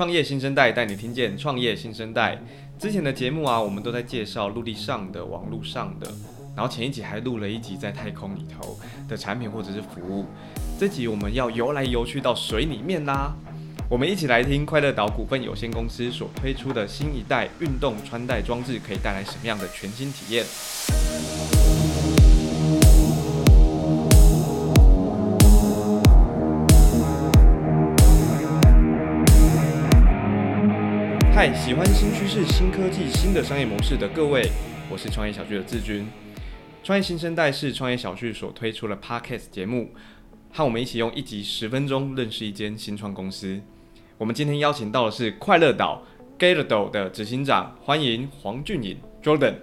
创业新生代带你听见创业新生代。之前的节目啊，我们都在介绍陆地上的、网络上的，然后前一集还录了一集在太空里头的产品或者是服务。这集我们要游来游去到水里面啦。我们一起来听快乐岛股份有限公司所推出的新一代运动穿戴装置，可以带来什么样的全新体验。嗨，喜欢新趋势、新科技、新的商业模式的各位，我是创业小聚的志军。创业新生代是创业小聚所推出的 Podcast 节目，和我们一起用一集十分钟认识一间新创公司。我们今天邀请到的是快乐岛 g a t e d o 的执行长，欢迎黄俊颖 Jordan。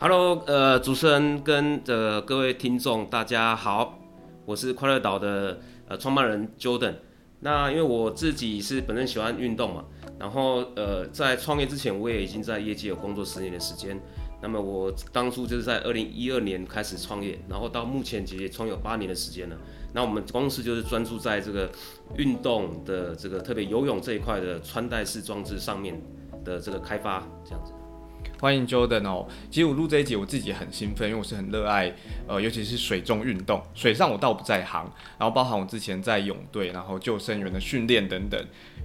Hello，呃，主持人跟呃各位听众大家好，我是快乐岛的呃创办人 Jordan。那因为我自己是本身喜欢运动嘛。然后，呃，在创业之前，我也已经在业界有工作十年的时间。那么，我当初就是在二零一二年开始创业，然后到目前其实创有八年的时间了。那我们公司就是专注在这个运动的这个特别游泳这一块的穿戴式装置上面的这个开发，这样子。欢迎 Jordan 哦，其实我录这一集我自己很兴奋，因为我是很热爱，呃，尤其是水中运动。水上我倒不在行，然后包含我之前在泳队，然后救生员的训练等等。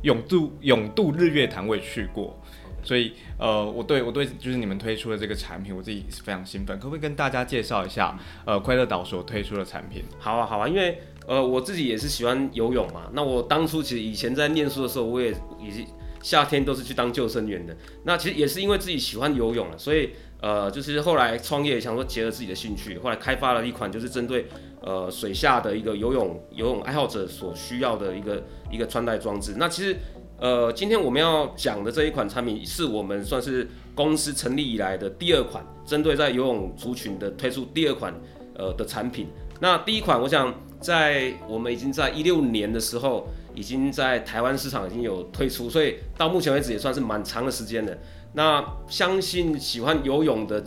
泳渡泳渡日月潭我也去过，所以呃，我对我对就是你们推出的这个产品，我自己是非常兴奋。可不可以跟大家介绍一下，呃，快乐岛所推出的产品？好啊，好啊，因为呃，我自己也是喜欢游泳嘛。那我当初其实以前在念书的时候，我也已经。夏天都是去当救生员的，那其实也是因为自己喜欢游泳了，所以呃，就是后来创业想说结合自己的兴趣，后来开发了一款就是针对呃水下的一个游泳游泳爱好者所需要的一个一个穿戴装置。那其实呃，今天我们要讲的这一款产品是我们算是公司成立以来的第二款针对在游泳族群的推出第二款呃的产品。那第一款，我想在我们已经在一六年的时候。已经在台湾市场已经有推出，所以到目前为止也算是蛮长的时间了。那相信喜欢游泳的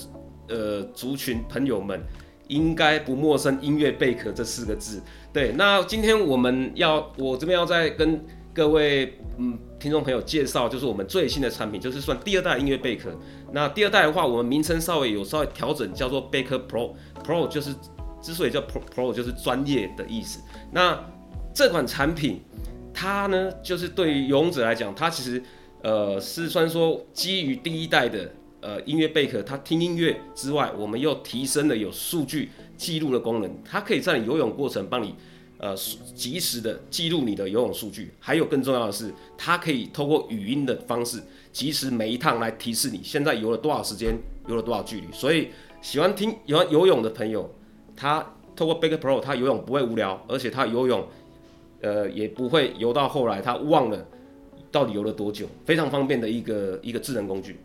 呃族群朋友们应该不陌生“音乐贝壳”这四个字。对，那今天我们要我这边要再跟各位嗯听众朋友介绍，就是我们最新的产品，就是算第二代音乐贝壳。那第二代的话，我们名称稍微有稍微调整，叫做贝壳 Pro。Pro 就是之所以叫 Pro Pro 就是专业的意思。那这款产品。它呢，就是对于游泳者来讲，它其实，呃，是算说基于第一代的呃音乐贝壳，它听音乐之外，我们又提升了有数据记录的功能，它可以在你游泳过程帮你，呃，及时的记录你的游泳数据，还有更重要的是，它可以透过语音的方式，及时每一趟来提示你现在游了多少时间，游了多少距离。所以喜欢听喜欢游泳的朋友，他透过贝壳 Pro，他游泳不会无聊，而且他游泳。呃，也不会游到后来，他忘了到底游了多久，非常方便的一个一个智能工具。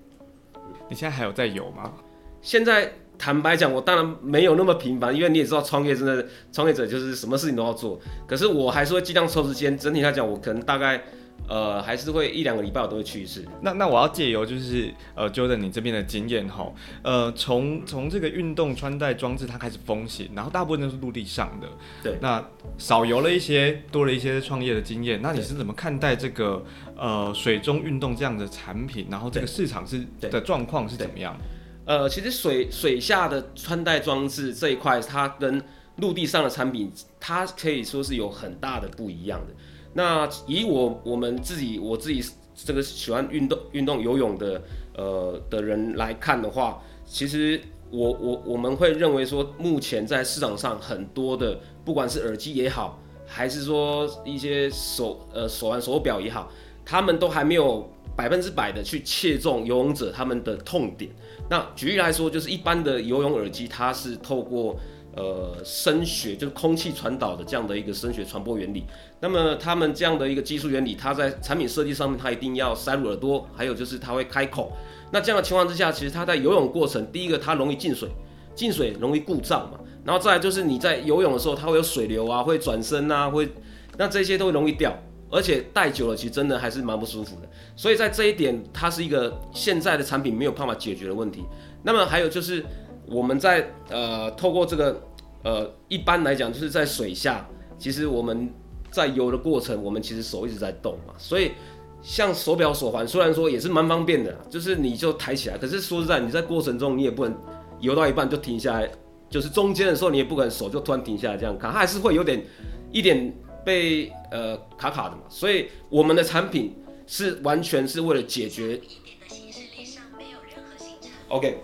你现在还有在游吗？现在坦白讲，我当然没有那么频繁，因为你也知道，创业真的创业者就是什么事情都要做。可是我还是会尽量抽时间。整体来讲，我可能大概。呃，还是会一两个礼拜我都会去一次。那那我要借由就是呃，Jordan 你这边的经验哈，呃，从从这个运动穿戴装置它开始风行，然后大部分都是陆地上的。对。那少游了一些，多了一些创业的经验。那你是怎么看待这个呃水中运动这样的产品？然后这个市场是的状况是怎么样？呃，其实水水下的穿戴装置这一块，它跟陆地上的产品，它可以说是有很大的不一样的。那以我我们自己我自己这个喜欢运动运动游泳的呃的人来看的话，其实我我我们会认为说，目前在市场上很多的不管是耳机也好，还是说一些手呃手环手表也好，他们都还没有百分之百的去切中游泳者他们的痛点。那举例来说，就是一般的游泳耳机，它是透过呃，声学就是空气传导的这样的一个声学传播原理。那么他们这样的一个技术原理，它在产品设计上面，它一定要塞入耳朵，还有就是它会开口。那这样的情况之下，其实它在游泳过程，第一个它容易进水，进水容易故障嘛。然后再来就是你在游泳的时候，它会有水流啊，会转身啊，会，那这些都会容易掉，而且戴久了，其实真的还是蛮不舒服的。所以在这一点，它是一个现在的产品没有办法解决的问题。那么还有就是。我们在呃透过这个呃一般来讲就是在水下，其实我们在游的过程，我们其实手一直在动嘛，所以像手表手环，虽然说也是蛮方便的，就是你就抬起来，可是说实在，你在过程中你也不能游到一半就停下来，就是中间的时候你也不可能手就突然停下来这样看，它还是会有点一点被呃卡卡的嘛。所以我们的产品是完全是为了解决。OK，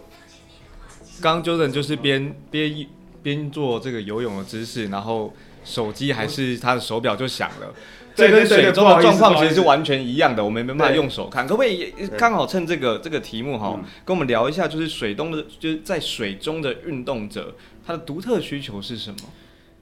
刚刚 Jordan 就是边边边做这个游泳的姿势，然后手机还是他的手表就响了。这跟水中的状况其实是完全一样的，我们没办法用手看。可不可以刚好趁这个这个题目哈，跟我们聊一下，就是水中的就是在水中的运动者，他的独特需求是什么？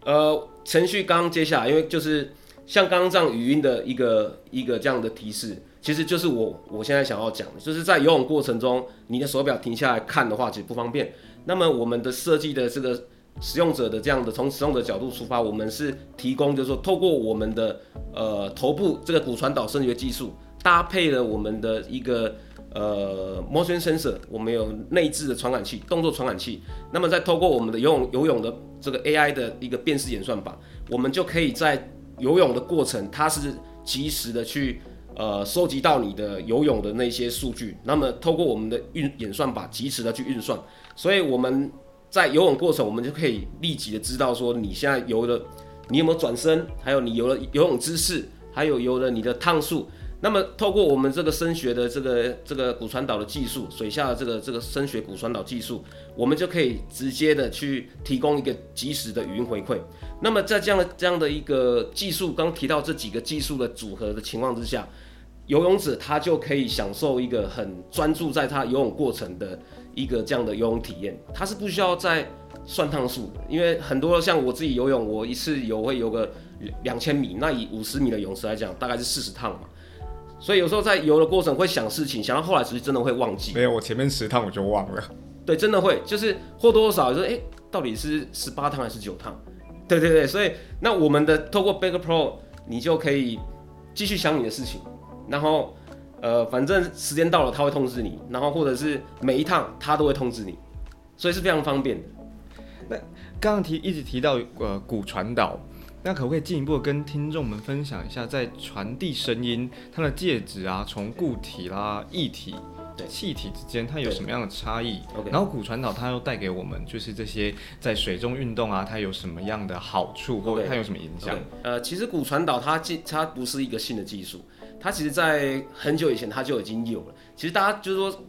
呃，程序刚刚接下来，因为就是像刚刚这样语音的一个一个这样的提示。其实就是我我现在想要讲的，就是在游泳过程中，你的手表停下来看的话，其实不方便。那么我们的设计的这个使用者的这样的从使用者角度出发，我们是提供，就是说透过我们的呃头部这个骨传导声学技术，搭配了我们的一个呃 motion sensor，我们有内置的传感器，动作传感器。那么再透过我们的游泳游泳的这个 AI 的一个辨识演算法，我们就可以在游泳的过程，它是及时的去。呃，收集到你的游泳的那些数据，那么透过我们的运演算法，及时的去运算，所以我们在游泳过程，我们就可以立即的知道说你现在游的，你有没有转身，还有你游的游泳姿势，还有游的你的趟数。那么透过我们这个声学的这个这个骨传导的技术，水下的这个这个声学骨传导技术，我们就可以直接的去提供一个及时的语音回馈。那么在这样的这样的一个技术，刚提到这几个技术的组合的情况之下，游泳者他就可以享受一个很专注在他游泳过程的一个这样的游泳体验。他是不需要再算趟数的，因为很多像我自己游泳，我一次游会游个两千米，那以五十米的泳池来讲，大概是四十趟嘛。所以有时候在游的过程会想事情，想到后来其实真的会忘记。没有，我前面十趟我就忘了。对，真的会，就是或多或少说，哎、欸，到底是十八趟还是九趟？对对对，所以那我们的透过 Backup Pro，你就可以继续想你的事情，然后呃，反正时间到了他会通知你，然后或者是每一趟他都会通知你，所以是非常方便的。那刚刚提一直提到呃骨传导。那可不可以进一步跟听众们分享一下，在传递声音它的介质啊，从固体啦、液体、对气体之间，它有什么样的差异然后骨传导它又带给我们就是这些在水中运动啊，它有什么样的好处或者它有什么影响.呃，其实骨传导它技它不是一个新的技术，它其实在很久以前它就已经有了。其实大家就是说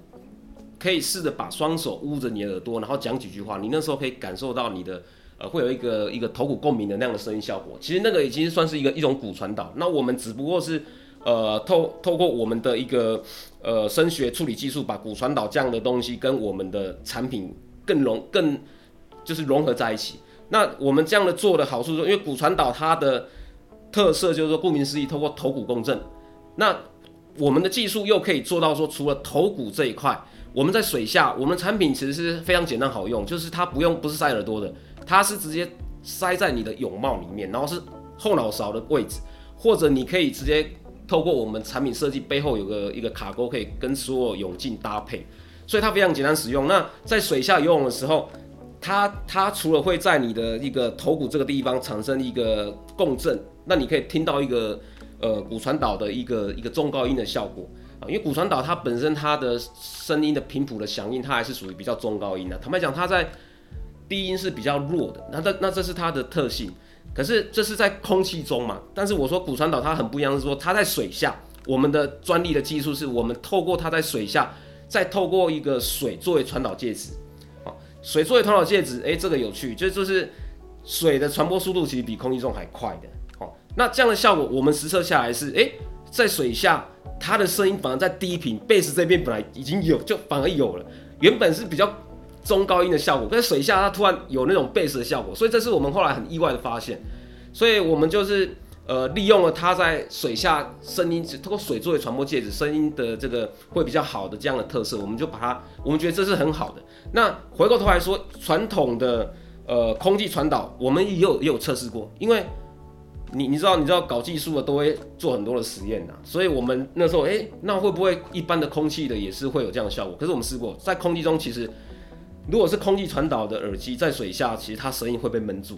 可以试着把双手捂着你的耳朵，然后讲几句话，你那时候可以感受到你的。呃，会有一个一个头骨共鸣的那样的声音效果，其实那个已经算是一个一种骨传导。那我们只不过是，呃，透透过我们的一个呃声学处理技术，把骨传导这样的东西跟我们的产品更融更就是融合在一起。那我们这样的做的好处说，因为骨传导它的特色就是说，顾名思义，透过头骨共振。那我们的技术又可以做到说，除了头骨这一块，我们在水下，我们的产品其实是非常简单好用，就是它不用不是塞耳朵的。它是直接塞在你的泳帽里面，然后是后脑勺的位置，或者你可以直接透过我们产品设计背后有个一个卡钩，可以跟所有泳镜搭配，所以它非常简单使用。那在水下游泳的时候，它它除了会在你的一个头骨这个地方产生一个共振，那你可以听到一个呃骨传导的一个一个中高音的效果啊，因为骨传导它本身它的声音的频谱的响应，它还是属于比较中高音的。坦白讲，它在低音是比较弱的，那这那这是它的特性，可是这是在空气中嘛？但是我说骨传导它很不一样，是说它在水下，我们的专利的技术是我们透过它在水下，再透过一个水作为传导介质，啊，水作为传导介质，哎，这个有趣，就就是水的传播速度其实比空气中还快的，那这样的效果我们实测下来是，哎，在水下它的声音反而在低频，贝斯这边本来已经有，就反而有了，原本是比较。中高音的效果，在水下它突然有那种贝斯的效果，所以这是我们后来很意外的发现。所以我们就是呃利用了它在水下声音，通过水作为传播介质，声音的这个会比较好的这样的特色，我们就把它，我们觉得这是很好的。那回过头来说，传统的呃空气传导，我们也有也有测试过，因为你你知道你知道搞技术的都会做很多的实验呐，所以我们那时候哎、欸，那会不会一般的空气的也是会有这样的效果？可是我们试过，在空气中其实。如果是空气传导的耳机在水下，其实它声音会被闷住，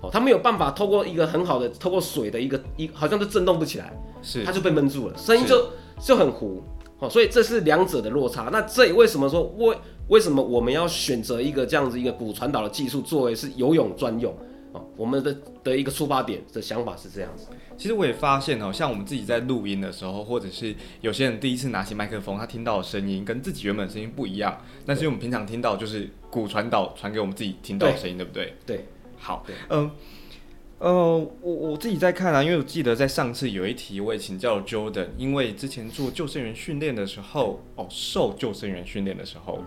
哦，它没有办法透过一个很好的透过水的一个一好像是震动不起来，是它就被闷住了，声音就就很糊。哦，所以这是两者的落差。那这也为什么说为为什么我们要选择一个这样子一个骨传导的技术作为是游泳专用？哦，我们的的一个出发点的想法是这样子。其实我也发现哦，像我们自己在录音的时候，或者是有些人第一次拿起麦克风，他听到的声音跟自己原本的声音不一样。但是我们平常听到就是骨传导传给我们自己听到的声音，对，对不对？对，好，嗯。呃呃，我我自己在看啊，因为我记得在上次有一题我也请教了 Jordan，因为之前做救生员训练的时候，哦，受救生员训练的时候，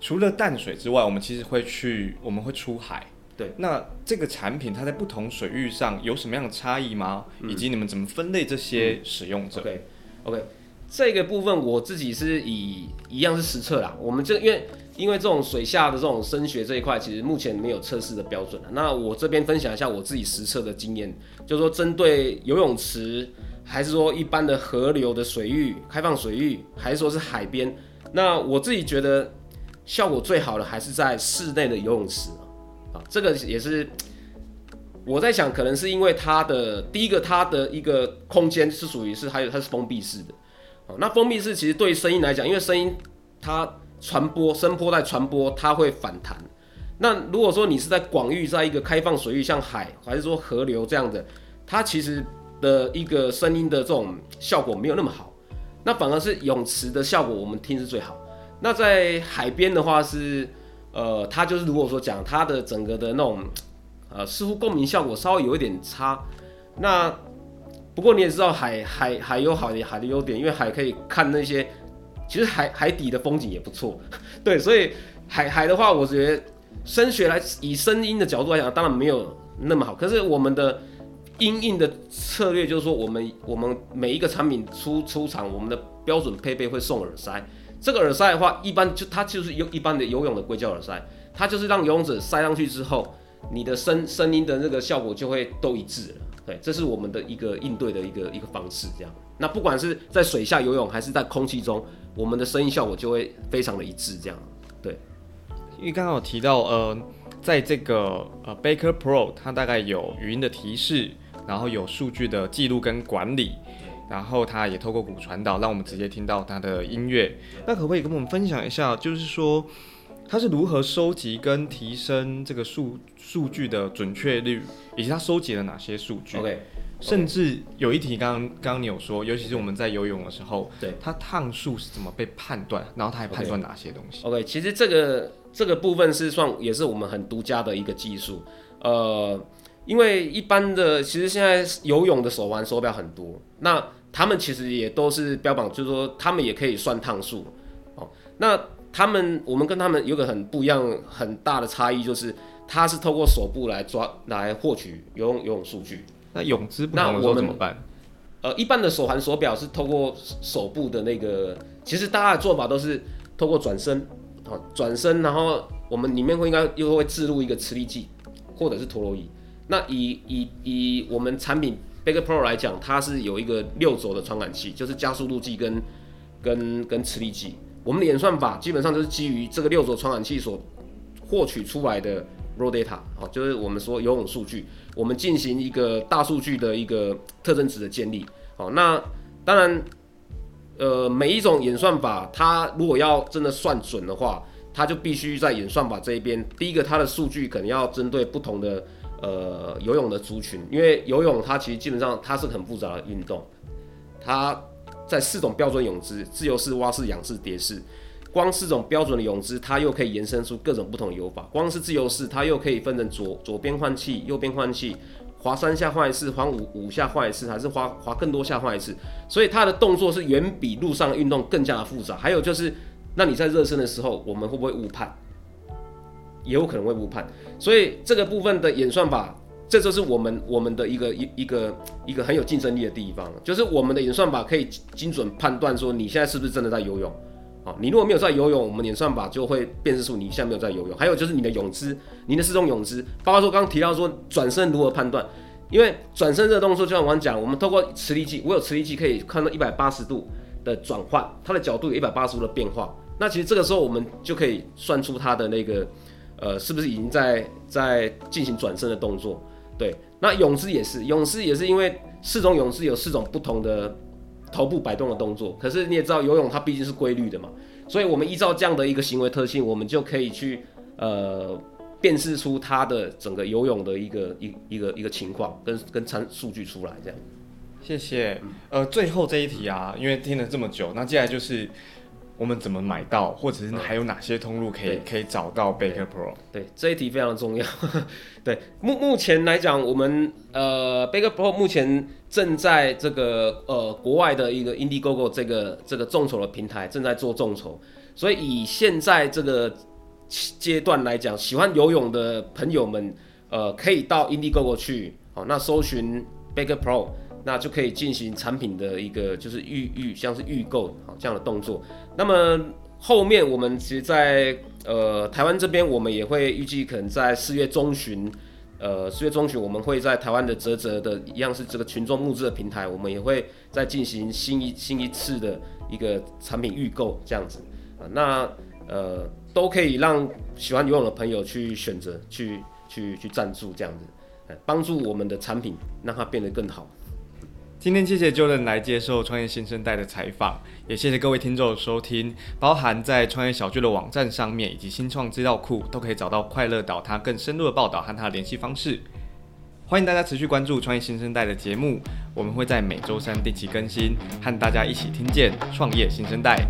除了淡水之外，我们其实会去，我们会出海。对，那这个产品它在不同水域上有什么样的差异吗？嗯、以及你们怎么分类这些使用者？对、嗯、，OK，这个部分我自己是以一样是实测啦，我们这因为。因为这种水下的这种声学这一块，其实目前没有测试的标准。那我这边分享一下我自己实测的经验，就是说针对游泳池，还是说一般的河流的水域、开放水域，还是说是海边，那我自己觉得效果最好的还是在室内的游泳池啊。这个也是我在想，可能是因为它的第一个，它的一个空间是属于是还有它是封闭式的。哦那封闭式其实对声音来讲，因为声音它。传播声波在传播，它会反弹。那如果说你是在广域，在一个开放水域，像海还是说河流这样的，它其实的一个声音的这种效果没有那么好。那反而是泳池的效果，我们听是最好。那在海边的话是，呃，它就是如果说讲它的整个的那种，呃，似乎共鸣效果稍微有一点差。那不过你也知道海，海海有好的海的优点，因为海可以看那些。其实海海底的风景也不错，对，所以海海的话，我觉得声学来以声音的角度来讲，当然没有那么好。可是我们的音印的策略就是说，我们我们每一个产品出出厂，我们的标准配备会送耳塞。这个耳塞的话，一般就它就是游一般的游泳的硅胶耳塞，它就是让游泳者塞上去之后，你的声声音的那个效果就会都一致了。对，这是我们的一个应对的一个一个方式，这样。那不管是在水下游泳还是在空气中，我们的声音效果就会非常的一致，这样。对，因为刚刚有提到，呃，在这个呃 Baker Pro，它大概有语音的提示，然后有数据的记录跟管理，然后他也透过骨传导，让我们直接听到他的音乐。那可不可以跟我们分享一下，就是说他是如何收集跟提升这个数数据的准确率，以及他收集了哪些数据？OK。甚至有一题，刚刚刚刚你有说，尤其是我们在游泳的时候，对，它趟数是怎么被判断，然后它还判断哪些东西？OK，, 其实这个这个部分是算也是我们很独家的一个技术，呃，因为一般的其实现在游泳的手环手表很多，那他们其实也都是标榜，就是说他们也可以算趟数，哦，那他们我们跟他们有个很不一样很大的差异，就是它是透过手部来抓来获取游泳游泳数据。那泳姿不同的时候怎么办？呃，一般的手环手表是透过手部的那个，其实大家的做法都是透过转身，哦转身，然后我们里面会应该又会置入一个磁力计或者是陀螺仪。那以以以我们产品 Baker Pro 来讲，它是有一个六轴的传感器，就是加速度计跟跟跟磁力计。我们的演算法基本上就是基于这个六轴传感器所获取出来的 raw data，好，就是我们说游泳数据。我们进行一个大数据的一个特征值的建立，好，那当然，呃，每一种演算法，它如果要真的算准的话，它就必须在演算法这一边，第一个它的数据可能要针对不同的呃游泳的族群，因为游泳它其实基本上它是很复杂的运动，它在四种标准泳姿：自由式、蛙式、仰式、蝶式。光是种标准的泳姿，它又可以延伸出各种不同的游法。光是自由式，它又可以分成左左边换气、右边换气，划三下换一次，划五五下换一次，还是划划更多下换一次。所以它的动作是远比陆上运动更加的复杂。还有就是，那你在热身的时候，我们会不会误判？也有可能会误判。所以这个部分的演算法，这就是我们我们的一个一一个一个很有竞争力的地方，就是我们的演算法可以精准判断说你现在是不是真的在游泳。好，你如果没有在游泳，我们演算法就会辨识出你现在没有在游泳。还有就是你的泳姿，你的四种泳姿，包括说刚刚提到说转身如何判断，因为转身这个动作就像我刚讲，我们透过磁力计，我有磁力计可以看到一百八十度的转换，它的角度有一百八十度的变化。那其实这个时候我们就可以算出它的那个呃，是不是已经在在进行转身的动作？对，那泳姿也是，泳姿也是因为四种泳姿有四种不同的头部摆动的动作，可是你也知道游泳它毕竟是规律的嘛，所以我们依照这样的一个行为特性，我们就可以去呃辨识出它的整个游泳的一个一一个一个情况跟跟参数据出来这样。谢谢。呃，最后这一题啊，因为听了这么久，那接下来就是。我们怎么买到，或者是还有哪些通路可以可以找到 Baker Pro？对，这一题非常重要。对，目目前来讲，我们呃 Baker Pro 目前正在这个呃国外的一个 Indiegogo 这个这个众筹的平台正在做众筹，所以以现在这个阶段来讲，喜欢游泳的朋友们呃可以到 Indiegogo 去，好，那搜寻 Baker Pro。那就可以进行产品的一个就是预预像是预购好这样的动作。那么后面我们其实在呃台湾这边，我们也会预计可能在四月中旬，呃四月中旬我们会在台湾的泽泽的一样是这个群众募资的平台，我们也会再进行新一新一次的一个产品预购这样子啊。那呃都可以让喜欢游泳的朋友去选择去去去赞助这样子，帮助我们的产品让它变得更好。今天谢谢邱任来接受创业新生代的采访，也谢谢各位听众的收听。包含在创业小聚的网站上面以及新创资料库都可以找到快乐岛他更深入的报道和他的联系方式。欢迎大家持续关注创业新生代的节目，我们会在每周三定期更新，和大家一起听见创业新生代。